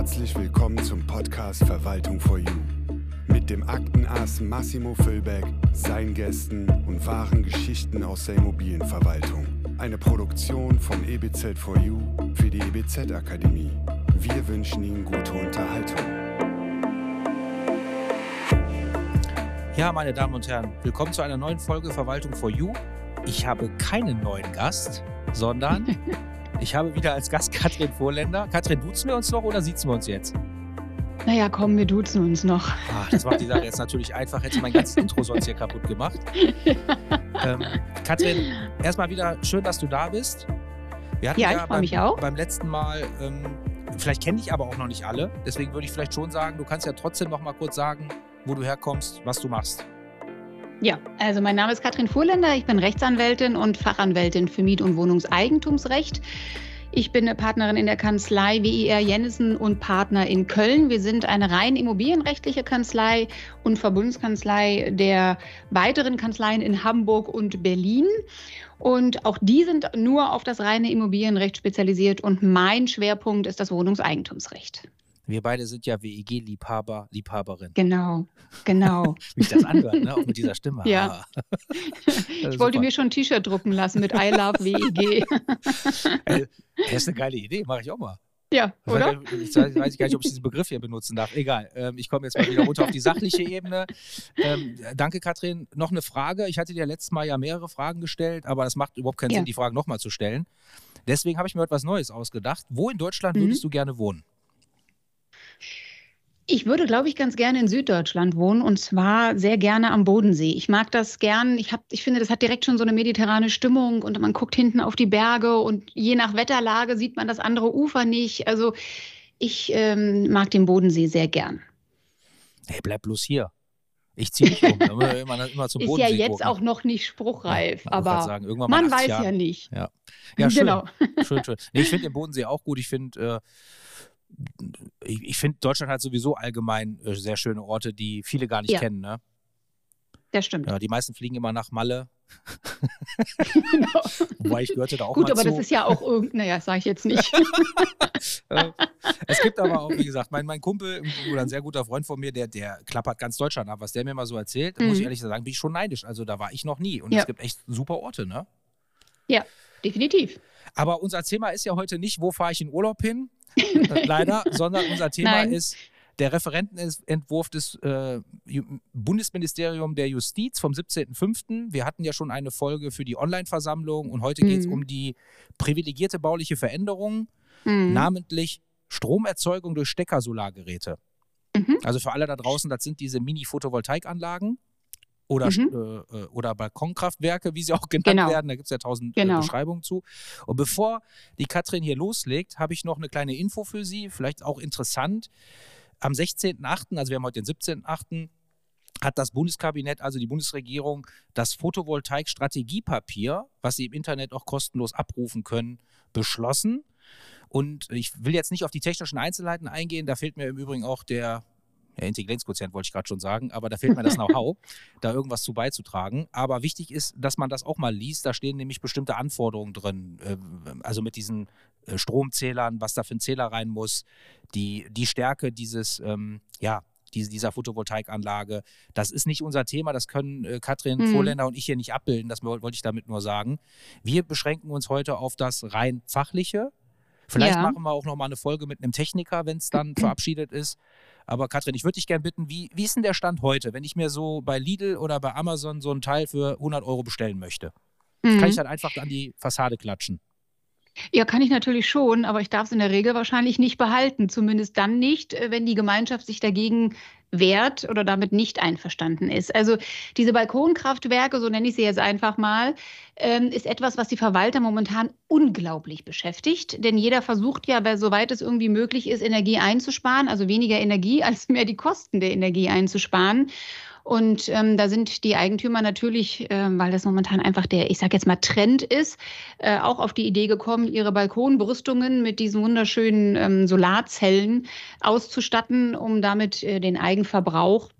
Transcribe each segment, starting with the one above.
Herzlich willkommen zum Podcast Verwaltung for You. Mit dem Aktenass Massimo Füllbeck, seinen Gästen und wahren Geschichten aus der Immobilienverwaltung. Eine Produktion von EBZ4U für die EBZ Akademie. Wir wünschen Ihnen gute Unterhaltung. Ja, meine Damen und Herren, willkommen zu einer neuen Folge Verwaltung for You. Ich habe keinen neuen Gast, sondern ich habe wieder als Gast Katrin Vorländer. Katrin, duzen wir uns noch oder sitzen wir uns jetzt? Naja, komm, wir duzen uns noch. Ah, das macht die Sache jetzt natürlich einfach. Hätte mein ganzes Intro sonst hier kaputt gemacht. ähm, Katrin, erstmal wieder schön, dass du da bist. Wir hatten ja, ja ich freue mich auch. beim letzten Mal, ähm, vielleicht kenne ich aber auch noch nicht alle. Deswegen würde ich vielleicht schon sagen, du kannst ja trotzdem noch mal kurz sagen, wo du herkommst, was du machst. Ja, also mein Name ist Katrin Fuhrländer, ich bin Rechtsanwältin und Fachanwältin für Miet- und Wohnungseigentumsrecht. Ich bin eine Partnerin in der Kanzlei WIR Jennison und Partner in Köln. Wir sind eine rein immobilienrechtliche Kanzlei und Verbundskanzlei der weiteren Kanzleien in Hamburg und Berlin. Und auch die sind nur auf das reine Immobilienrecht spezialisiert und mein Schwerpunkt ist das Wohnungseigentumsrecht. Wir beide sind ja WEG-Liebhaber, Liebhaberin. Genau, genau. Wie ich das anhört, ne? auch mit dieser Stimme. Ja. ich wollte super. mir schon ein T-Shirt drucken lassen mit I love WEG. das ist eine geile Idee, mache ich auch mal. Ja, oder? Ich weiß, weiß gar nicht, ob ich diesen Begriff hier benutzen darf. Egal. Ähm, ich komme jetzt mal wieder runter auf die sachliche Ebene. Ähm, danke, Katrin. Noch eine Frage. Ich hatte dir letztes Mal ja mehrere Fragen gestellt, aber es macht überhaupt keinen ja. Sinn, die Fragen nochmal zu stellen. Deswegen habe ich mir etwas Neues ausgedacht. Wo in Deutschland mhm. würdest du gerne wohnen? Ich würde, glaube ich, ganz gerne in Süddeutschland wohnen und zwar sehr gerne am Bodensee. Ich mag das gern. Ich, hab, ich finde, das hat direkt schon so eine mediterrane Stimmung und man guckt hinten auf die Berge und je nach Wetterlage sieht man das andere Ufer nicht. Also ich ähm, mag den Bodensee sehr gern. Hey, bleib bloß hier. Ich ziehe mich um. immer, immer zum Ist ja jetzt gucken. auch noch nicht spruchreif, ja, aber sagen, man weiß Jahren. ja nicht. Ja, ja schön. Genau. schön, schön. Nee, ich finde den Bodensee auch gut. Ich finde, äh, ich, ich finde, Deutschland hat sowieso allgemein äh, sehr schöne Orte, die viele gar nicht ja. kennen. Ne? Das stimmt. Ja, die meisten fliegen immer nach Malle. genau. Wobei ich gehörte da auch Gut, mal aber zu. das ist ja auch irgendein, naja, sage ich jetzt nicht. es gibt aber auch, wie gesagt, mein, mein Kumpel oder ein sehr guter Freund von mir, der, der klappert ganz Deutschland ab. Was der mir mal so erzählt, mhm. muss ich ehrlich sagen, bin ich schon neidisch. Also da war ich noch nie. Und ja. es gibt echt super Orte, ne? Ja, definitiv. Aber unser Thema ist ja heute nicht, wo fahre ich in Urlaub hin, leider, sondern unser Thema Nein. ist der Referentenentwurf des äh, Bundesministerium der Justiz vom 17.05. Wir hatten ja schon eine Folge für die Online-Versammlung und heute mhm. geht es um die privilegierte bauliche Veränderung, mhm. namentlich Stromerzeugung durch Steckersolargeräte. Mhm. Also für alle da draußen, das sind diese Mini-Photovoltaikanlagen oder, mhm. äh, äh, oder Balkonkraftwerke, wie sie auch genannt genau. werden. Da gibt es ja tausend äh, genau. äh, Beschreibungen zu. Und bevor die Katrin hier loslegt, habe ich noch eine kleine Info für Sie, vielleicht auch interessant. Am 16.08., also wir haben heute den 17.08., hat das Bundeskabinett, also die Bundesregierung, das Photovoltaik-Strategiepapier, was Sie im Internet auch kostenlos abrufen können, beschlossen. Und ich will jetzt nicht auf die technischen Einzelheiten eingehen, da fehlt mir im Übrigen auch der ja, Intelligenzquotient wollte ich gerade schon sagen, aber da fehlt mir das Know-how, da irgendwas zu beizutragen. Aber wichtig ist, dass man das auch mal liest. Da stehen nämlich bestimmte Anforderungen drin. Äh, also mit diesen äh, Stromzählern, was da für ein Zähler rein muss, die, die Stärke dieses, ähm, ja, dieser Photovoltaikanlage. Das ist nicht unser Thema, das können äh, Katrin mhm. Vorländer und ich hier nicht abbilden, das wollte ich damit nur sagen. Wir beschränken uns heute auf das rein fachliche. Vielleicht ja. machen wir auch noch mal eine Folge mit einem Techniker, wenn es dann verabschiedet ist. Aber Katrin, ich würde dich gerne bitten, wie, wie ist denn der Stand heute, wenn ich mir so bei Lidl oder bei Amazon so ein Teil für 100 Euro bestellen möchte? Mhm. Kann ich dann einfach an die Fassade klatschen? Ja, kann ich natürlich schon, aber ich darf es in der Regel wahrscheinlich nicht behalten. Zumindest dann nicht, äh, wenn die Gemeinschaft sich dagegen wehrt oder damit nicht einverstanden ist. Also diese Balkonkraftwerke, so nenne ich sie jetzt einfach mal, ähm, ist etwas, was die Verwalter momentan unglaublich beschäftigt. Denn jeder versucht ja, soweit es irgendwie möglich ist, Energie einzusparen, also weniger Energie als mehr die Kosten der Energie einzusparen. Und ähm, da sind die Eigentümer natürlich, äh, weil das momentan einfach der, ich sage jetzt mal, Trend ist, äh, auch auf die Idee gekommen, ihre Balkonbrüstungen mit diesen wunderschönen ähm, Solarzellen auszustatten, um damit äh, den Eigenverbrauch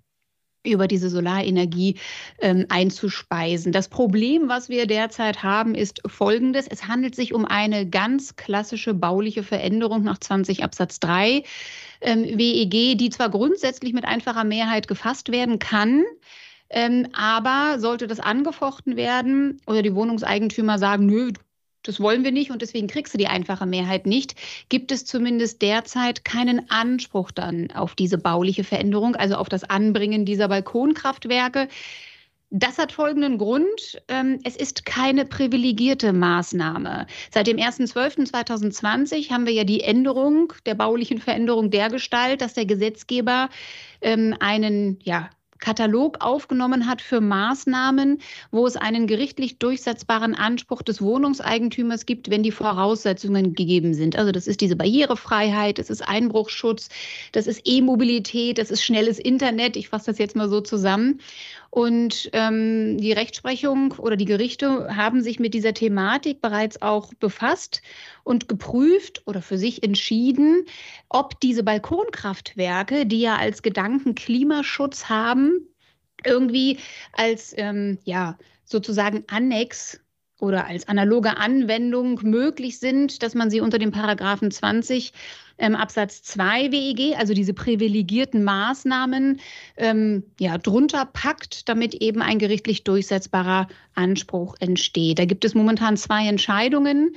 über diese Solarenergie ähm, einzuspeisen. Das Problem, was wir derzeit haben, ist folgendes. Es handelt sich um eine ganz klassische bauliche Veränderung nach 20 Absatz 3 ähm, WEG, die zwar grundsätzlich mit einfacher Mehrheit gefasst werden kann, ähm, aber sollte das angefochten werden oder die Wohnungseigentümer sagen, nö, das wollen wir nicht und deswegen kriegst du die einfache Mehrheit nicht, gibt es zumindest derzeit keinen Anspruch dann auf diese bauliche Veränderung, also auf das Anbringen dieser Balkonkraftwerke. Das hat folgenden Grund. Ähm, es ist keine privilegierte Maßnahme. Seit dem 1.12.2020 haben wir ja die Änderung der baulichen Veränderung dergestalt, dass der Gesetzgeber ähm, einen ja, Katalog aufgenommen hat für Maßnahmen, wo es einen gerichtlich durchsetzbaren Anspruch des Wohnungseigentümers gibt, wenn die Voraussetzungen gegeben sind. Also das ist diese Barrierefreiheit, das ist Einbruchsschutz, das ist E-Mobilität, das ist schnelles Internet. Ich fasse das jetzt mal so zusammen. Und ähm, die Rechtsprechung oder die Gerichte haben sich mit dieser Thematik bereits auch befasst und geprüft oder für sich entschieden, ob diese Balkonkraftwerke, die ja als Gedanken Klimaschutz haben, irgendwie als ähm, ja sozusagen Annex oder als analoge Anwendung möglich sind, dass man sie unter dem Paragraphen 20 ähm, Absatz 2 WEG, also diese privilegierten Maßnahmen, ähm, ja, drunter packt, damit eben ein gerichtlich durchsetzbarer Anspruch entsteht. Da gibt es momentan zwei Entscheidungen.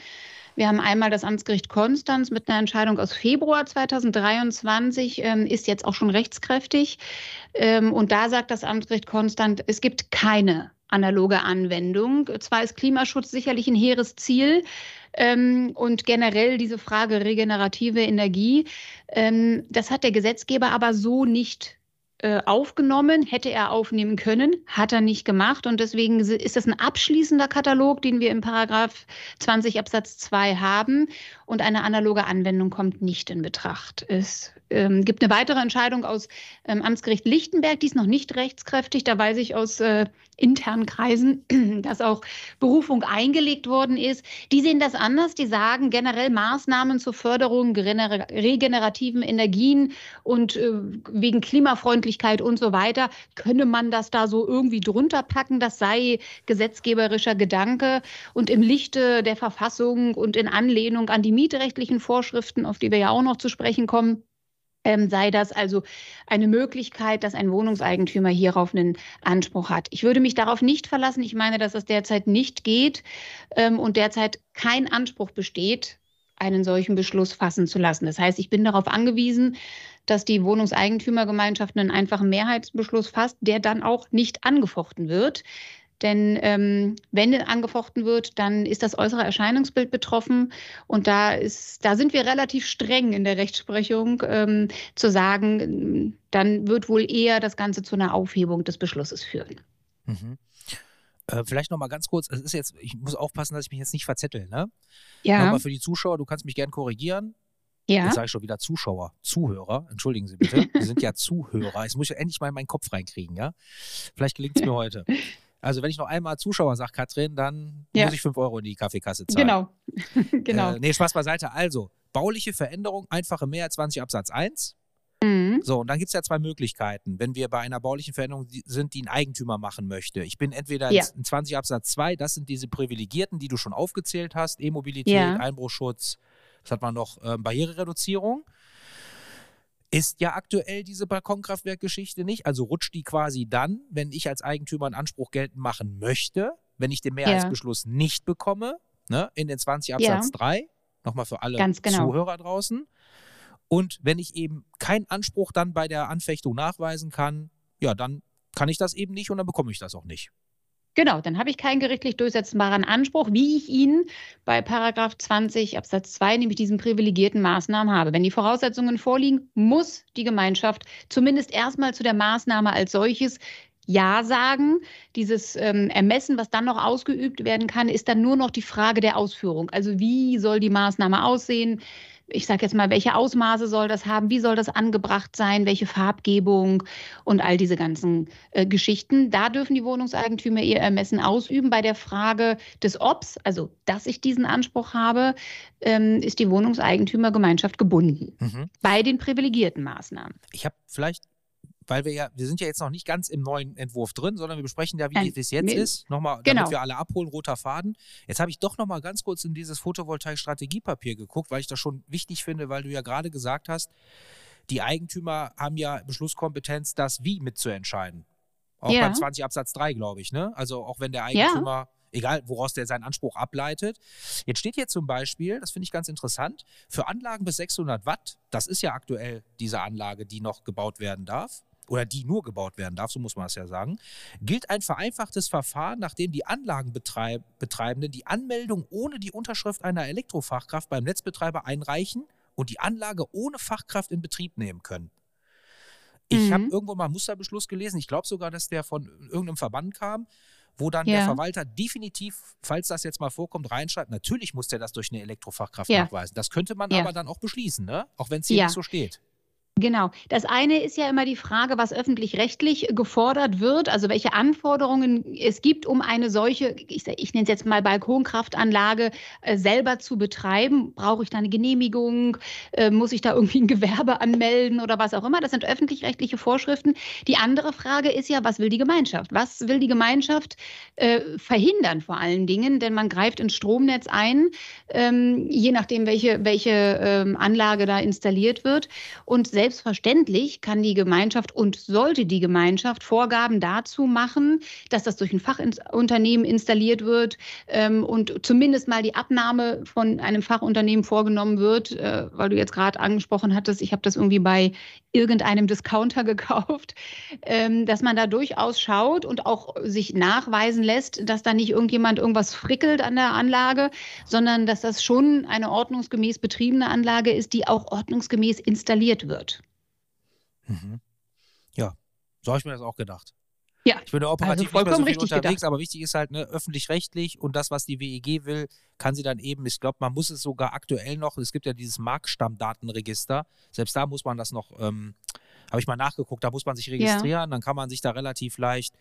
Wir haben einmal das Amtsgericht Konstanz mit einer Entscheidung aus Februar 2023, ähm, ist jetzt auch schon rechtskräftig. Ähm, und da sagt das Amtsgericht Konstanz, es gibt keine analoge Anwendung. Zwar ist Klimaschutz sicherlich ein hehres Ziel, ähm, und generell diese Frage regenerative Energie. Ähm, das hat der Gesetzgeber aber so nicht äh, aufgenommen, hätte er aufnehmen können, hat er nicht gemacht. Und deswegen ist das ein abschließender Katalog, den wir im Paragraph 20 Absatz 2 haben und eine analoge Anwendung kommt nicht in Betracht. Es ähm, gibt eine weitere Entscheidung aus ähm, Amtsgericht Lichtenberg, die ist noch nicht rechtskräftig. Da weiß ich aus äh, internen Kreisen, dass auch Berufung eingelegt worden ist. Die sehen das anders. Die sagen generell Maßnahmen zur Förderung regenerativen Energien und äh, wegen Klimafreundlichkeit und so weiter, könne man das da so irgendwie drunter packen. Das sei gesetzgeberischer Gedanke. Und im Lichte der Verfassung und in Anlehnung an die mietrechtlichen Vorschriften, auf die wir ja auch noch zu sprechen kommen, ähm, sei das also eine Möglichkeit, dass ein Wohnungseigentümer hierauf einen Anspruch hat. Ich würde mich darauf nicht verlassen. Ich meine, dass das derzeit nicht geht ähm, und derzeit kein Anspruch besteht, einen solchen Beschluss fassen zu lassen. Das heißt, ich bin darauf angewiesen, dass die Wohnungseigentümergemeinschaft einen einfachen Mehrheitsbeschluss fasst, der dann auch nicht angefochten wird. Denn ähm, wenn angefochten wird, dann ist das äußere Erscheinungsbild betroffen. Und da, ist, da sind wir relativ streng in der Rechtsprechung ähm, zu sagen, dann wird wohl eher das Ganze zu einer Aufhebung des Beschlusses führen. Mhm. Äh, vielleicht noch mal ganz kurz, es ist jetzt, ich muss aufpassen, dass ich mich jetzt nicht verzettel, ne? Ja. Nochmal für die Zuschauer, du kannst mich gern korrigieren. Ja. Jetzt sage ich schon wieder Zuschauer, Zuhörer, entschuldigen Sie bitte. Wir sind ja Zuhörer. Jetzt muss ich endlich mal in meinen Kopf reinkriegen, ja? Vielleicht gelingt es mir heute. Also wenn ich noch einmal Zuschauer sage, Katrin, dann ja. muss ich 5 Euro in die Kaffeekasse zahlen. Genau. genau. Äh, nee, Spaß beiseite. Also, bauliche Veränderung, einfache Mehrheit 20 Absatz 1. Mhm. So, und dann gibt es ja zwei Möglichkeiten, wenn wir bei einer baulichen Veränderung sind, die ein Eigentümer machen möchte. Ich bin entweder ja. in 20 Absatz 2, das sind diese Privilegierten, die du schon aufgezählt hast, E-Mobilität, ja. Einbruchschutz, was hat man noch, ähm, Barrierereduzierung. Ist ja aktuell diese Balkonkraftwerkgeschichte nicht. Also rutscht die quasi dann, wenn ich als Eigentümer einen Anspruch geltend machen möchte, wenn ich den Mehrheitsbeschluss ja. nicht bekomme, ne, in den 20 Absatz ja. 3, nochmal für alle genau. Zuhörer draußen. Und wenn ich eben keinen Anspruch dann bei der Anfechtung nachweisen kann, ja, dann kann ich das eben nicht und dann bekomme ich das auch nicht. Genau, dann habe ich keinen gerichtlich durchsetzbaren Anspruch, wie ich ihn bei Paragraph 20 Absatz 2, nämlich diesen privilegierten Maßnahmen habe. Wenn die Voraussetzungen vorliegen, muss die Gemeinschaft zumindest erstmal zu der Maßnahme als solches ja sagen. Dieses ähm, Ermessen, was dann noch ausgeübt werden kann, ist dann nur noch die Frage der Ausführung. Also wie soll die Maßnahme aussehen? Ich sage jetzt mal, welche Ausmaße soll das haben, wie soll das angebracht sein, welche Farbgebung und all diese ganzen äh, Geschichten. Da dürfen die Wohnungseigentümer ihr Ermessen ausüben. Bei der Frage des Obs, also dass ich diesen Anspruch habe, ähm, ist die Wohnungseigentümergemeinschaft gebunden. Mhm. Bei den privilegierten Maßnahmen. Ich habe vielleicht weil wir ja, wir sind ja jetzt noch nicht ganz im neuen Entwurf drin, sondern wir besprechen ja, wie es jetzt ist. Nochmal, genau. damit wir alle abholen, roter Faden. Jetzt habe ich doch nochmal ganz kurz in dieses Photovoltaik-Strategiepapier geguckt, weil ich das schon wichtig finde, weil du ja gerade gesagt hast, die Eigentümer haben ja Beschlusskompetenz, das Wie mitzuentscheiden. Auch ja. beim 20 Absatz 3, glaube ich, ne? Also auch wenn der Eigentümer. Ja egal woraus der seinen Anspruch ableitet. Jetzt steht hier zum Beispiel, das finde ich ganz interessant, für Anlagen bis 600 Watt, das ist ja aktuell diese Anlage, die noch gebaut werden darf, oder die nur gebaut werden darf, so muss man es ja sagen, gilt ein vereinfachtes Verfahren, nachdem die Anlagenbetreibenden die Anmeldung ohne die Unterschrift einer Elektrofachkraft beim Netzbetreiber einreichen und die Anlage ohne Fachkraft in Betrieb nehmen können. Ich mhm. habe irgendwo mal einen Musterbeschluss gelesen, ich glaube sogar, dass der von irgendeinem Verband kam, wo dann ja. der Verwalter definitiv, falls das jetzt mal vorkommt, reinschreibt, natürlich muss der das durch eine Elektrofachkraft ja. nachweisen. Das könnte man ja. aber dann auch beschließen, ne? auch wenn es hier nicht so steht. Genau. Das eine ist ja immer die Frage, was öffentlich-rechtlich gefordert wird, also welche Anforderungen es gibt, um eine solche, ich, ich nenne es jetzt mal Balkonkraftanlage äh, selber zu betreiben. Brauche ich da eine Genehmigung? Äh, muss ich da irgendwie ein Gewerbe anmelden oder was auch immer? Das sind öffentlich-rechtliche Vorschriften. Die andere Frage ist ja, was will die Gemeinschaft? Was will die Gemeinschaft äh, verhindern vor allen Dingen? Denn man greift ins Stromnetz ein, ähm, je nachdem, welche, welche ähm, Anlage da installiert wird. Und selbstverständlich kann die Gemeinschaft und sollte die Gemeinschaft Vorgaben dazu machen, dass das durch ein Fachunternehmen installiert wird ähm, und zumindest mal die Abnahme von einem Fachunternehmen vorgenommen wird, äh, weil du jetzt gerade angesprochen hattest, ich habe das irgendwie bei irgendeinem Discounter gekauft, ähm, dass man da durchaus schaut und auch sich nachweisen lässt, dass da nicht irgendjemand irgendwas frickelt an der Anlage, sondern dass das schon eine ordnungsgemäß betriebene Anlage ist, die auch ordnungsgemäß installiert wird. Mhm. Ja, so habe ich mir das auch gedacht. Ja, ich bin da operativ also nicht mehr so viel unterwegs, gedacht. aber wichtig ist halt, ne, öffentlich-rechtlich und das, was die WEG will, kann sie dann eben, ich glaube, man muss es sogar aktuell noch, es gibt ja dieses Marktstammdatenregister, selbst da muss man das noch, ähm, habe ich mal nachgeguckt, da muss man sich registrieren, ja. dann kann man sich da relativ leicht,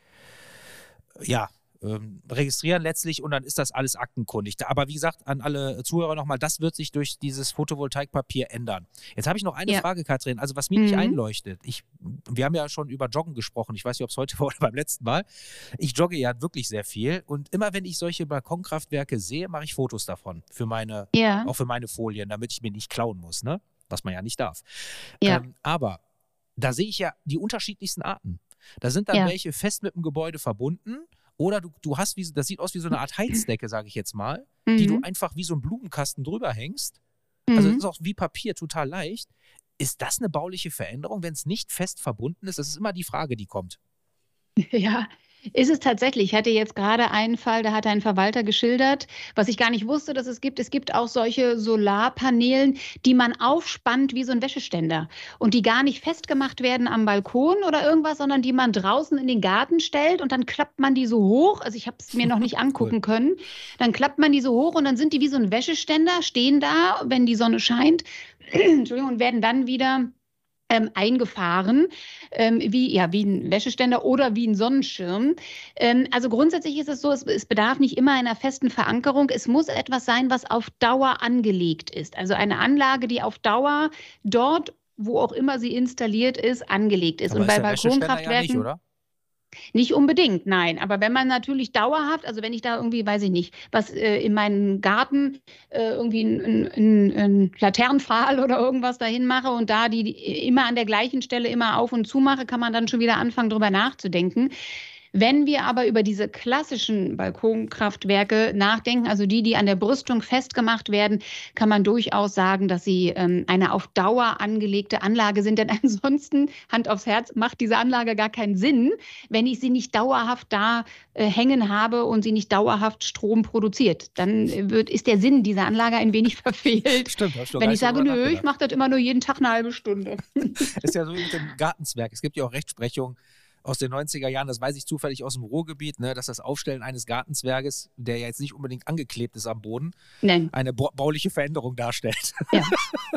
ja, ähm, registrieren letztlich und dann ist das alles aktenkundig. Aber wie gesagt, an alle Zuhörer nochmal, das wird sich durch dieses Photovoltaikpapier ändern. Jetzt habe ich noch eine ja. Frage, Katrin. Also was mir mhm. nicht einleuchtet, ich, wir haben ja schon über Joggen gesprochen. Ich weiß nicht, ob es heute war oder beim letzten Mal. Ich jogge ja wirklich sehr viel und immer wenn ich solche Balkonkraftwerke sehe, mache ich Fotos davon für meine, ja. auch für meine Folien, damit ich mir nicht klauen muss, ne? Was man ja nicht darf. Ja. Ähm, aber da sehe ich ja die unterschiedlichsten Arten. Da sind dann ja. welche fest mit dem Gebäude verbunden oder du, du hast, wie, das sieht aus wie so eine Art Heizdecke, sage ich jetzt mal, mhm. die du mhm. einfach wie so ein Blumenkasten drüber hängst. Also mhm. das ist auch wie Papier total leicht. Ist das eine bauliche Veränderung, wenn es nicht fest verbunden ist? Das ist immer die Frage, die kommt. Ja, ist es tatsächlich. Ich hatte jetzt gerade einen Fall, da hat ein Verwalter geschildert, was ich gar nicht wusste, dass es gibt. Es gibt auch solche Solarpanelen, die man aufspannt wie so ein Wäscheständer und die gar nicht festgemacht werden am Balkon oder irgendwas, sondern die man draußen in den Garten stellt und dann klappt man die so hoch. Also ich habe es mir noch nicht angucken cool. können. Dann klappt man die so hoch und dann sind die wie so ein Wäscheständer, stehen da, wenn die Sonne scheint. Entschuldigung, und werden dann wieder ähm, eingefahren, ähm, wie, ja, wie ein Wäscheständer oder wie ein Sonnenschirm. Ähm, also grundsätzlich ist es so, es, es, bedarf nicht immer einer festen Verankerung. Es muss etwas sein, was auf Dauer angelegt ist. Also eine Anlage, die auf Dauer dort, wo auch immer sie installiert ist, angelegt ist. Aber Und ist bei Balkonkraftwerken. Ja nicht, oder? Nicht unbedingt, nein. Aber wenn man natürlich dauerhaft, also wenn ich da irgendwie, weiß ich nicht, was äh, in meinen Garten äh, irgendwie einen Laternenpfahl oder irgendwas dahin mache und da die, die immer an der gleichen Stelle immer auf und zu mache, kann man dann schon wieder anfangen, darüber nachzudenken. Wenn wir aber über diese klassischen Balkonkraftwerke nachdenken, also die, die an der Brüstung festgemacht werden, kann man durchaus sagen, dass sie ähm, eine auf Dauer angelegte Anlage sind. Denn ansonsten, Hand aufs Herz, macht diese Anlage gar keinen Sinn, wenn ich sie nicht dauerhaft da äh, hängen habe und sie nicht dauerhaft Strom produziert. Dann äh, wird, ist der Sinn dieser Anlage ein wenig verfehlt. Stimmt, hast du Wenn ich sage, nö, ich mache das immer nur jeden Tag eine halbe Stunde. ist ja so wie mit dem Gartenzwerg. Es gibt ja auch Rechtsprechung, aus den 90er Jahren, das weiß ich zufällig aus dem Ruhrgebiet, ne, dass das Aufstellen eines Gartenzwerges, der ja jetzt nicht unbedingt angeklebt ist am Boden, Nein. eine bauliche Veränderung darstellt. Ja,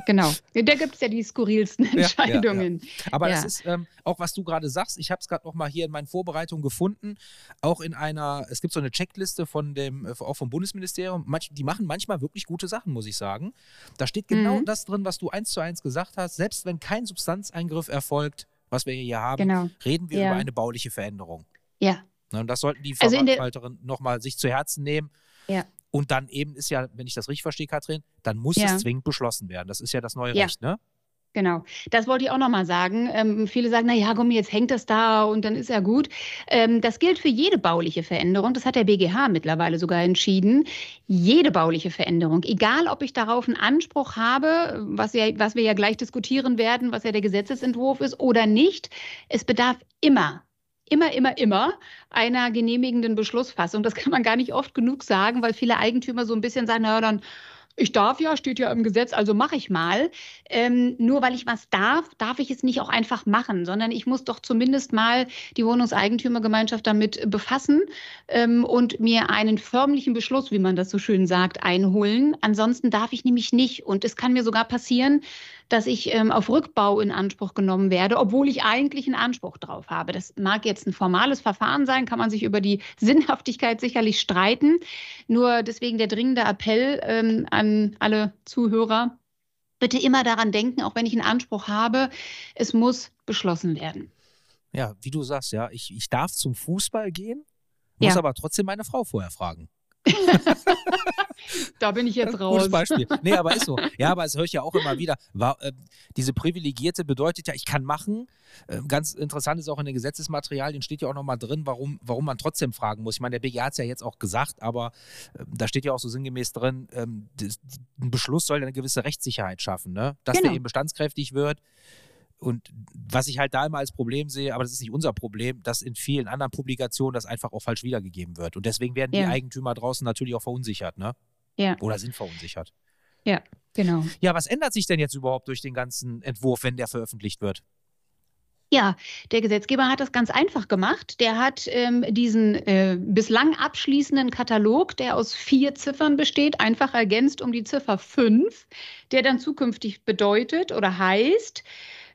genau. Da gibt es ja die skurrilsten Entscheidungen. Ja, ja, Aber das ist ähm, auch, was du gerade sagst, ich habe es gerade noch mal hier in meinen Vorbereitungen gefunden, auch in einer, es gibt so eine Checkliste von dem, äh, auch vom Bundesministerium, Manch, die machen manchmal wirklich gute Sachen, muss ich sagen. Da steht genau mhm. das drin, was du eins zu eins gesagt hast, selbst wenn kein Substanzeingriff erfolgt, was wir hier haben, genau. reden wir ja. über eine bauliche Veränderung. Ja. Ne, und das sollten die also Verwalterinnen nochmal sich zu Herzen nehmen. Ja. Und dann eben ist ja, wenn ich das richtig verstehe, Katrin, dann muss ja. es zwingend beschlossen werden. Das ist ja das neue. Recht, ne? Genau, das wollte ich auch nochmal sagen. Ähm, viele sagen, na ja, komm, jetzt hängt das da und dann ist ja gut. Ähm, das gilt für jede bauliche Veränderung. Das hat der BGH mittlerweile sogar entschieden. Jede bauliche Veränderung, egal ob ich darauf einen Anspruch habe, was, ja, was wir ja gleich diskutieren werden, was ja der Gesetzesentwurf ist oder nicht, es bedarf immer immer, immer, immer einer genehmigenden Beschlussfassung. Das kann man gar nicht oft genug sagen, weil viele Eigentümer so ein bisschen sagen, naja, dann ich darf ja, steht ja im Gesetz, also mache ich mal. Ähm, nur weil ich was darf, darf ich es nicht auch einfach machen, sondern ich muss doch zumindest mal die Wohnungseigentümergemeinschaft damit befassen ähm, und mir einen förmlichen Beschluss, wie man das so schön sagt, einholen. Ansonsten darf ich nämlich nicht. Und es kann mir sogar passieren, dass ich ähm, auf Rückbau in Anspruch genommen werde, obwohl ich eigentlich einen Anspruch drauf habe. Das mag jetzt ein formales Verfahren sein, kann man sich über die Sinnhaftigkeit sicherlich streiten. Nur deswegen der dringende Appell ähm, an alle Zuhörer, bitte immer daran denken, auch wenn ich einen Anspruch habe, es muss beschlossen werden. Ja, wie du sagst, ja, ich, ich darf zum Fußball gehen, muss ja. aber trotzdem meine Frau vorher fragen. da bin ich jetzt raus. Gutes Beispiel. Nee, aber ist so. Ja, aber das höre ich ja auch immer wieder. War, äh, diese Privilegierte bedeutet ja, ich kann machen. Äh, ganz interessant ist auch in den Gesetzesmaterialien steht ja auch nochmal drin, warum, warum man trotzdem fragen muss. Ich meine, der BGH hat es ja jetzt auch gesagt, aber äh, da steht ja auch so sinngemäß drin, ähm, ein Beschluss soll eine gewisse Rechtssicherheit schaffen, ne? dass genau. der eben bestandskräftig wird. Und was ich halt da immer als Problem sehe, aber das ist nicht unser Problem, dass in vielen anderen Publikationen das einfach auch falsch wiedergegeben wird. Und deswegen werden ja. die Eigentümer draußen natürlich auch verunsichert, ne? Ja. Oder sind verunsichert. Ja, genau. Ja, was ändert sich denn jetzt überhaupt durch den ganzen Entwurf, wenn der veröffentlicht wird? Ja, der Gesetzgeber hat das ganz einfach gemacht. Der hat ähm, diesen äh, bislang abschließenden Katalog, der aus vier Ziffern besteht, einfach ergänzt um die Ziffer 5, der dann zukünftig bedeutet oder heißt,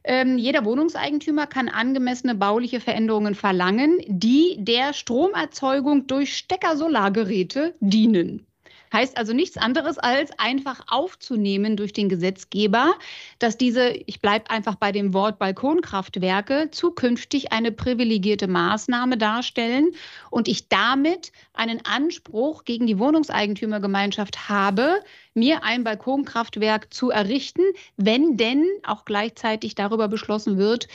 ähm, jeder Wohnungseigentümer kann angemessene bauliche Veränderungen verlangen, die der Stromerzeugung durch Stecker-Solargeräte dienen. Heißt also nichts anderes als einfach aufzunehmen durch den Gesetzgeber, dass diese, ich bleibe einfach bei dem Wort Balkonkraftwerke, zukünftig eine privilegierte Maßnahme darstellen und ich damit einen Anspruch gegen die Wohnungseigentümergemeinschaft habe, mir ein Balkonkraftwerk zu errichten, wenn denn auch gleichzeitig darüber beschlossen wird,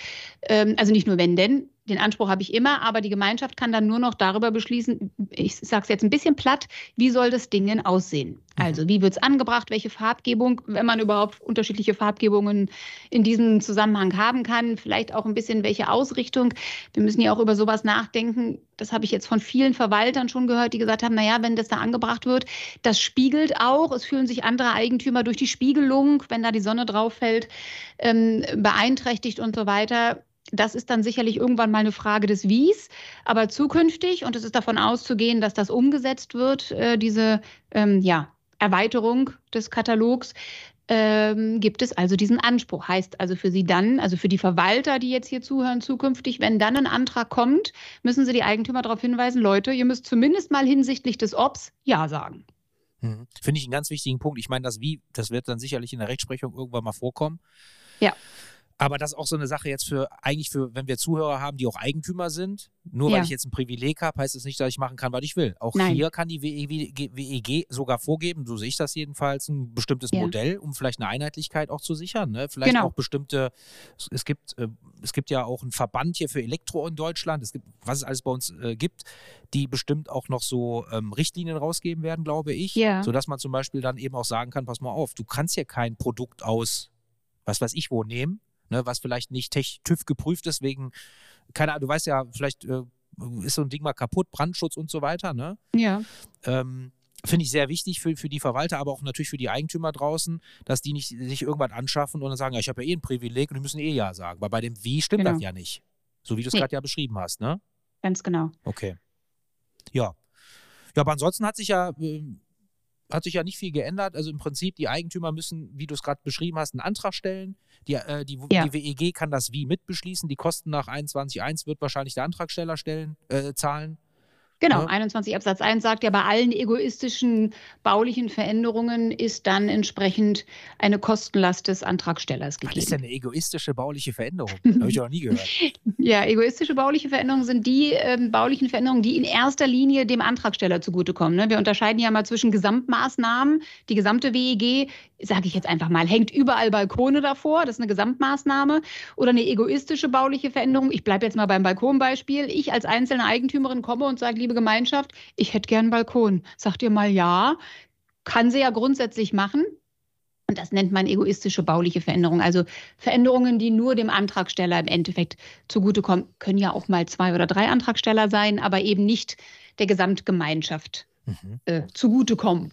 ähm, also nicht nur wenn denn, den Anspruch habe ich immer, aber die Gemeinschaft kann dann nur noch darüber beschließen, ich sage es jetzt ein bisschen platt, wie soll das Ding denn aussehen? Mhm. Also wie wird es angebracht, welche Farbgebung, wenn man überhaupt unterschiedliche Farbgebungen in diesem Zusammenhang haben kann, vielleicht auch ein bisschen welche Ausrichtung. Wir müssen ja auch über sowas nachdenken. Das habe ich jetzt von vielen Verwaltern schon gehört, die gesagt haben, naja, wenn das da angebracht wird, das spiegelt auch. Es fühlen sich andere Eigentümer durch die Spiegelung, wenn da die Sonne drauf fällt, ähm, beeinträchtigt und so weiter das ist dann sicherlich irgendwann mal eine Frage des Wies, aber zukünftig, und es ist davon auszugehen, dass das umgesetzt wird, äh, diese ähm, ja, Erweiterung des Katalogs, ähm, gibt es also diesen Anspruch. Heißt also für Sie dann, also für die Verwalter, die jetzt hier zuhören, zukünftig, wenn dann ein Antrag kommt, müssen Sie die Eigentümer darauf hinweisen, Leute, ihr müsst zumindest mal hinsichtlich des Obs Ja sagen. Mhm. Finde ich einen ganz wichtigen Punkt. Ich meine, das Wie, das wird dann sicherlich in der Rechtsprechung irgendwann mal vorkommen. Ja. Aber das ist auch so eine Sache jetzt für, eigentlich für, wenn wir Zuhörer haben, die auch Eigentümer sind. Nur ja. weil ich jetzt ein Privileg habe, heißt es das nicht, dass ich machen kann, was ich will. Auch Nein. hier kann die WEG, WEG, sogar vorgeben, so sehe ich das jedenfalls, ein bestimmtes ja. Modell, um vielleicht eine Einheitlichkeit auch zu sichern. Ne? Vielleicht genau. auch bestimmte, es gibt, äh, es gibt ja auch einen Verband hier für Elektro in Deutschland, es gibt, was es alles bei uns äh, gibt, die bestimmt auch noch so ähm, Richtlinien rausgeben werden, glaube ich. Ja. Sodass man zum Beispiel dann eben auch sagen kann, pass mal auf, du kannst hier kein Produkt aus was weiß ich wo nehmen, ne, was vielleicht nicht TÜV geprüft ist, wegen, keine Ahnung, du weißt ja, vielleicht äh, ist so ein Ding mal kaputt, Brandschutz und so weiter, ne? Ja. Ähm, Finde ich sehr wichtig für, für die Verwalter, aber auch natürlich für die Eigentümer draußen, dass die nicht sich irgendwann anschaffen und dann sagen, ja, ich habe ja eh ein Privileg und die müssen eh ja sagen. Weil bei dem Wie stimmt genau. das ja nicht. So wie du es nee. gerade ja beschrieben hast, ne? Ganz genau. Okay. Ja. Ja, aber ansonsten hat sich ja äh, hat sich ja nicht viel geändert. Also im Prinzip, die Eigentümer müssen, wie du es gerade beschrieben hast, einen Antrag stellen. Die, äh, die, ja. die, WEG kann das wie mitbeschließen. Die Kosten nach 21.1 wird wahrscheinlich der Antragsteller stellen, äh, zahlen. Genau, ja. 21 Absatz 1 sagt ja, bei allen egoistischen baulichen Veränderungen ist dann entsprechend eine Kostenlast des Antragstellers gegeben. Was ist denn eine egoistische bauliche Veränderung? Habe ich noch nie gehört. ja, egoistische bauliche Veränderungen sind die ähm, baulichen Veränderungen, die in erster Linie dem Antragsteller zugutekommen. Ne? Wir unterscheiden ja mal zwischen Gesamtmaßnahmen. Die gesamte WEG, sage ich jetzt einfach mal, hängt überall Balkone davor. Das ist eine Gesamtmaßnahme. Oder eine egoistische bauliche Veränderung. Ich bleibe jetzt mal beim Balkonbeispiel. Ich als einzelne Eigentümerin komme und sage, liebe Gemeinschaft, ich hätte gern einen Balkon. Sagt ihr mal ja. Kann sie ja grundsätzlich machen. Und das nennt man egoistische bauliche Veränderung. Also Veränderungen, die nur dem Antragsteller im Endeffekt zugutekommen, können ja auch mal zwei oder drei Antragsteller sein, aber eben nicht der Gesamtgemeinschaft mhm. äh, zugutekommen.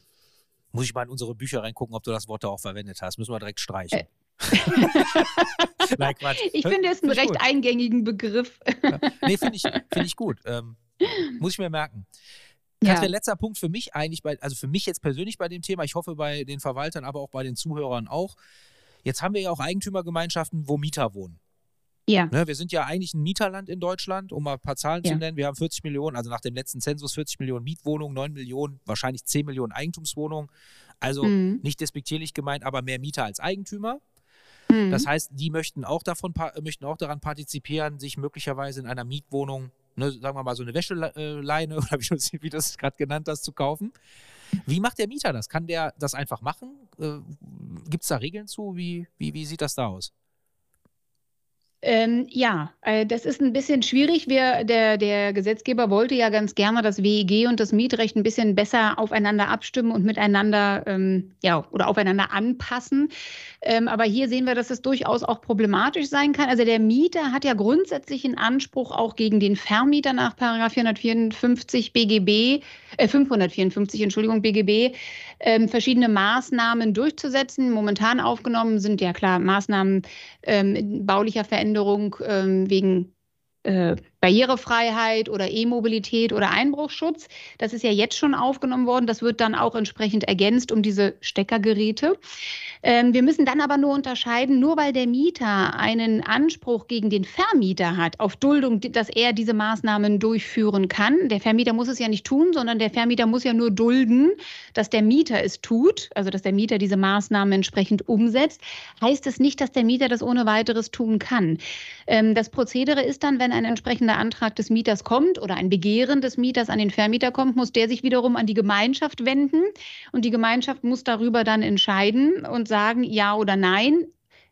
Muss ich mal in unsere Bücher reingucken, ob du das Wort da auch verwendet hast. Müssen wir direkt streichen. Äh. Nein. Ich finde es einen recht gut. eingängigen Begriff. Ja. Nee, finde ich, find ich gut. Ähm, muss ich mir merken. Ja. Katrin, letzter Punkt für mich eigentlich, bei, also für mich jetzt persönlich bei dem Thema, ich hoffe bei den Verwaltern, aber auch bei den Zuhörern auch. Jetzt haben wir ja auch Eigentümergemeinschaften, wo Mieter wohnen. Ja. Ne, wir sind ja eigentlich ein Mieterland in Deutschland, um mal ein paar Zahlen ja. zu nennen. Wir haben 40 Millionen, also nach dem letzten Zensus 40 Millionen Mietwohnungen, 9 Millionen, wahrscheinlich 10 Millionen Eigentumswohnungen. Also mhm. nicht despektierlich gemeint, aber mehr Mieter als Eigentümer. Mhm. Das heißt, die möchten auch davon möchten auch daran partizipieren, sich möglicherweise in einer Mietwohnung ne, sagen wir mal, so eine Wäscheleine oder wie, wie du es gerade genannt hast, zu kaufen. Wie macht der Mieter das? Kann der das einfach machen? Äh, Gibt es da Regeln zu? Wie, wie, wie sieht das da aus? Ähm, ja, äh, das ist ein bisschen schwierig. Wir, der, der Gesetzgeber wollte ja ganz gerne das WEG und das Mietrecht ein bisschen besser aufeinander abstimmen und miteinander ähm, ja, oder aufeinander anpassen. Ähm, aber hier sehen wir, dass es durchaus auch problematisch sein kann. Also der Mieter hat ja grundsätzlich einen Anspruch auch gegen den Vermieter nach 454 BGB, äh, 554, Entschuldigung, BGB, ähm, verschiedene Maßnahmen durchzusetzen. Momentan aufgenommen sind ja klar Maßnahmen ähm, baulicher Veränderung ähm, wegen äh, Barrierefreiheit oder E-Mobilität oder Einbruchschutz. Das ist ja jetzt schon aufgenommen worden. Das wird dann auch entsprechend ergänzt um diese Steckergeräte. Ähm, wir müssen dann aber nur unterscheiden, nur weil der Mieter einen Anspruch gegen den Vermieter hat auf Duldung, dass er diese Maßnahmen durchführen kann. Der Vermieter muss es ja nicht tun, sondern der Vermieter muss ja nur dulden, dass der Mieter es tut, also dass der Mieter diese Maßnahmen entsprechend umsetzt. Heißt es nicht, dass der Mieter das ohne weiteres tun kann. Ähm, das Prozedere ist dann, wenn ein entsprechender der Antrag des Mieters kommt oder ein Begehren des Mieters an den Vermieter kommt, muss der sich wiederum an die Gemeinschaft wenden. Und die Gemeinschaft muss darüber dann entscheiden und sagen ja oder nein.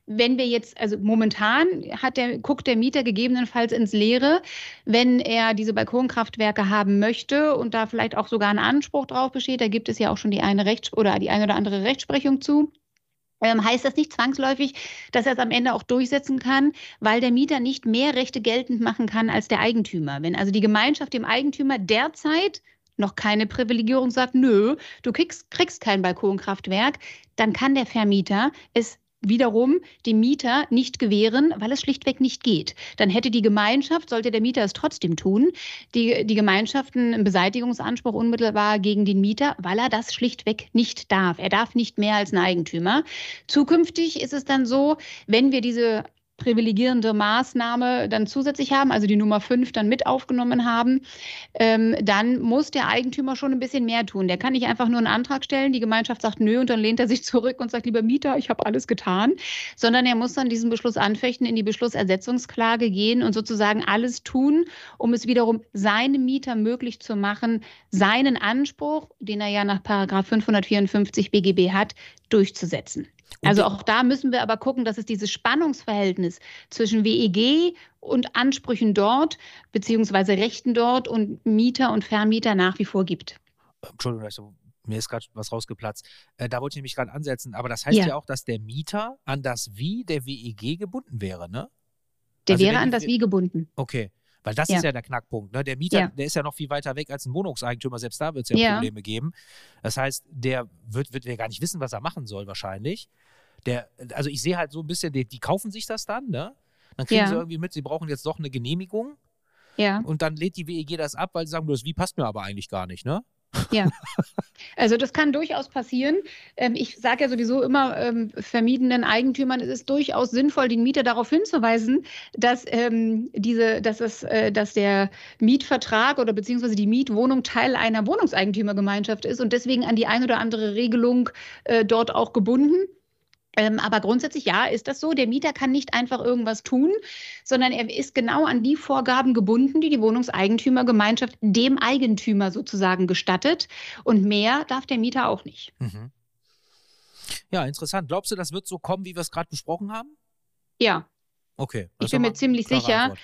Wenn wir jetzt, also momentan hat der, guckt der Mieter gegebenenfalls ins Leere, wenn er diese Balkonkraftwerke haben möchte und da vielleicht auch sogar ein Anspruch drauf besteht, da gibt es ja auch schon die eine Rechts oder die eine oder andere Rechtsprechung zu heißt das nicht zwangsläufig, dass er es am Ende auch durchsetzen kann, weil der Mieter nicht mehr Rechte geltend machen kann als der Eigentümer. Wenn also die Gemeinschaft dem Eigentümer derzeit noch keine Privilegierung sagt, nö, du kriegst, kriegst kein Balkonkraftwerk, dann kann der Vermieter es wiederum dem Mieter nicht gewähren, weil es schlichtweg nicht geht. Dann hätte die Gemeinschaft, sollte der Mieter es trotzdem tun, die, die Gemeinschaft einen Beseitigungsanspruch unmittelbar gegen den Mieter, weil er das schlichtweg nicht darf. Er darf nicht mehr als ein Eigentümer. Zukünftig ist es dann so, wenn wir diese privilegierende Maßnahme dann zusätzlich haben, also die Nummer 5 dann mit aufgenommen haben, ähm, dann muss der Eigentümer schon ein bisschen mehr tun. Der kann nicht einfach nur einen Antrag stellen, die Gemeinschaft sagt nö und dann lehnt er sich zurück und sagt, lieber Mieter, ich habe alles getan, sondern er muss dann diesen Beschluss anfechten, in die Beschlussersetzungsklage gehen und sozusagen alles tun, um es wiederum seinem Mieter möglich zu machen, seinen Anspruch, den er ja nach 554 BGB hat, durchzusetzen. Also auch da müssen wir aber gucken, dass es dieses Spannungsverhältnis zwischen WEG und Ansprüchen dort, beziehungsweise Rechten dort und Mieter und Vermieter nach wie vor gibt. Entschuldigung, also mir ist gerade was rausgeplatzt. Äh, da wollte ich mich gerade ansetzen. Aber das heißt ja. ja. auch, dass der Mieter an das Wie der WEG gebunden wäre, ne? Der also wäre an das Wie gebunden. Okay. Weil das ja. ist ja der Knackpunkt. Ne? Der Mieter, ja. der ist ja noch viel weiter weg als ein Wohnungseigentümer. Selbst da wird es ja, ja, Probleme geben. Das heißt, der wird, wird ja gar nicht wissen, was er machen soll, wahrscheinlich. Der, also ich sehe halt so ein bisschen, die, die kaufen sich das dann, ne? Dann kriegen sie irgendwie mit, sie brauchen jetzt doch eine Genehmigung. Ja. Und dann lädt die WEG das ab, weil sie sagen, das Wie passt mir aber eigentlich gar nicht, ne? Ja. Also das kann durchaus passieren. Ähm, ich sage ja sowieso immer ähm, vermiedenen Eigentümern, es ist durchaus sinnvoll, den Mieter darauf hinzuweisen, dass ähm, diese, dass es, äh, dass der Mietvertrag oder beziehungsweise die Mietwohnung Teil einer Wohnungseigentümergemeinschaft ist und deswegen an die ein oder andere Regelung äh, dort auch gebunden. Ähm, aber grundsätzlich ja, ist das so. Der Mieter kann nicht einfach irgendwas tun, sondern er ist genau an die Vorgaben gebunden, die die Wohnungseigentümergemeinschaft dem Eigentümer sozusagen gestattet. Und mehr darf der Mieter auch nicht. Mhm. Ja, interessant. Glaubst du, das wird so kommen, wie wir es gerade besprochen haben? Ja. Okay. Ich bin mir ziemlich sicher. Antwort.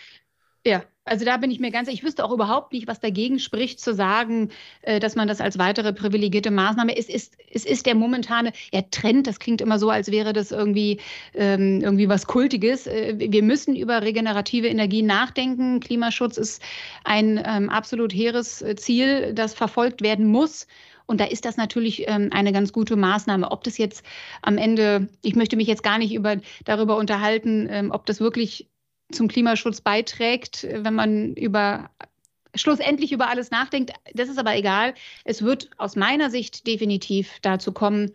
Ja, also da bin ich mir ganz, ich wüsste auch überhaupt nicht, was dagegen spricht, zu sagen, äh, dass man das als weitere privilegierte Maßnahme, es ist, es ist der momentane ja, Trend, das klingt immer so, als wäre das irgendwie, ähm, irgendwie was Kultiges. Äh, wir müssen über regenerative Energien nachdenken. Klimaschutz ist ein ähm, absolut hehres äh, Ziel, das verfolgt werden muss. Und da ist das natürlich ähm, eine ganz gute Maßnahme. Ob das jetzt am Ende, ich möchte mich jetzt gar nicht über, darüber unterhalten, ob das wirklich zum Klimaschutz beiträgt, wenn man über schlussendlich über alles nachdenkt. Das ist aber egal. Es wird aus meiner Sicht definitiv dazu kommen,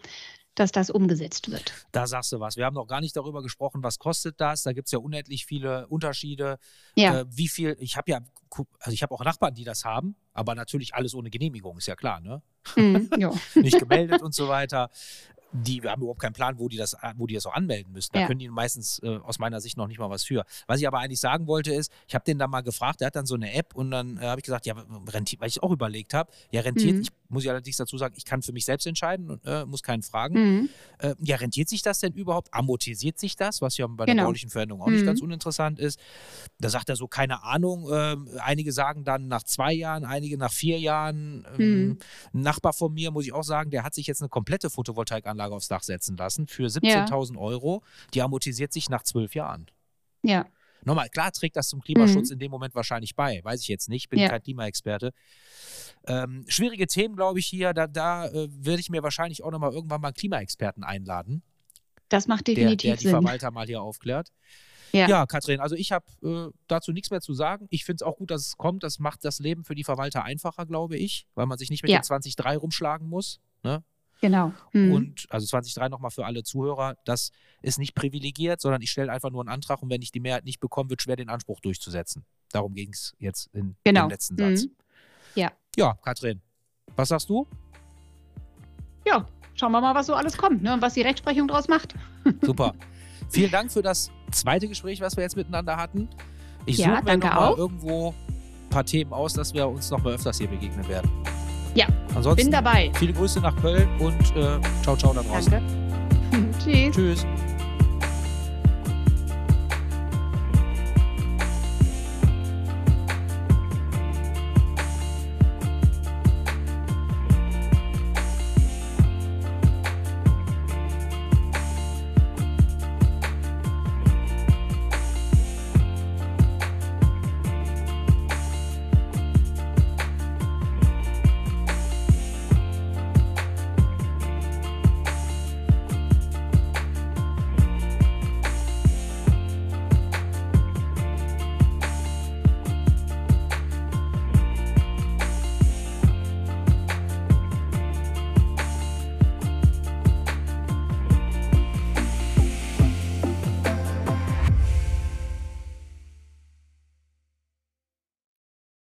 dass das umgesetzt wird. Da sagst du was. Wir haben noch gar nicht darüber gesprochen, was kostet das. Da gibt es ja unendlich viele Unterschiede. Ja. Äh, wie viel, ich habe ja, also ich habe auch Nachbarn, die das haben, aber natürlich alles ohne Genehmigung, ist ja klar, ne? Mm, nicht gemeldet und so weiter die haben überhaupt keinen Plan, wo die das, wo die das auch anmelden müssen. Da ja. können die meistens äh, aus meiner Sicht noch nicht mal was für. Was ich aber eigentlich sagen wollte ist, ich habe den da mal gefragt, der hat dann so eine App und dann äh, habe ich gesagt, ja, rentiert, weil ich auch überlegt habe, ja, rentiert, mhm. ich muss ja allerdings dazu sagen, ich kann für mich selbst entscheiden und äh, muss keinen fragen. Mhm. Äh, ja, rentiert sich das denn überhaupt? Amortisiert sich das, was ja bei genau. der baulichen Veränderung auch mhm. nicht ganz uninteressant ist. Da sagt er so, keine Ahnung, ähm, einige sagen dann nach zwei Jahren, einige nach vier Jahren. Ähm, mhm. Ein Nachbar von mir, muss ich auch sagen, der hat sich jetzt eine komplette Photovoltaikanlage aufs Dach setzen lassen für 17.000 ja. Euro. Die amortisiert sich nach zwölf Jahren. Ja. Nochmal, klar trägt das zum Klimaschutz mhm. in dem Moment wahrscheinlich bei. Weiß ich jetzt nicht, bin ja. kein Klimaexperte. Ähm, schwierige Themen, glaube ich, hier. Da, da äh, werde ich mir wahrscheinlich auch nochmal irgendwann mal einen Klimaexperten einladen. Das macht definitiv der, der die Sinn. Verwalter mal hier aufklärt. Ja, ja Katrin, also ich habe äh, dazu nichts mehr zu sagen. Ich finde es auch gut, dass es kommt. Das macht das Leben für die Verwalter einfacher, glaube ich, weil man sich nicht mit ja. den 20.3 rumschlagen muss. Ne? Genau. Mhm. Und also 20.3 nochmal für alle Zuhörer, das ist nicht privilegiert, sondern ich stelle einfach nur einen Antrag und wenn ich die Mehrheit nicht bekomme, wird schwer den Anspruch durchzusetzen. Darum ging es jetzt in, genau. im letzten Satz. Mhm. Ja. Ja, Katrin, was sagst du? Ja, schauen wir mal, was so alles kommt ne, und was die Rechtsprechung daraus macht. Super. Vielen Dank für das zweite Gespräch, was wir jetzt miteinander hatten. Ich ja, suche mir nochmal irgendwo ein paar Themen aus, dass wir uns noch mal öfters hier begegnen werden. Ja, Ansonsten bin dabei. Viele Grüße nach Köln und äh, ciao, ciao da draußen. Danke. Tschüss. Tschüss.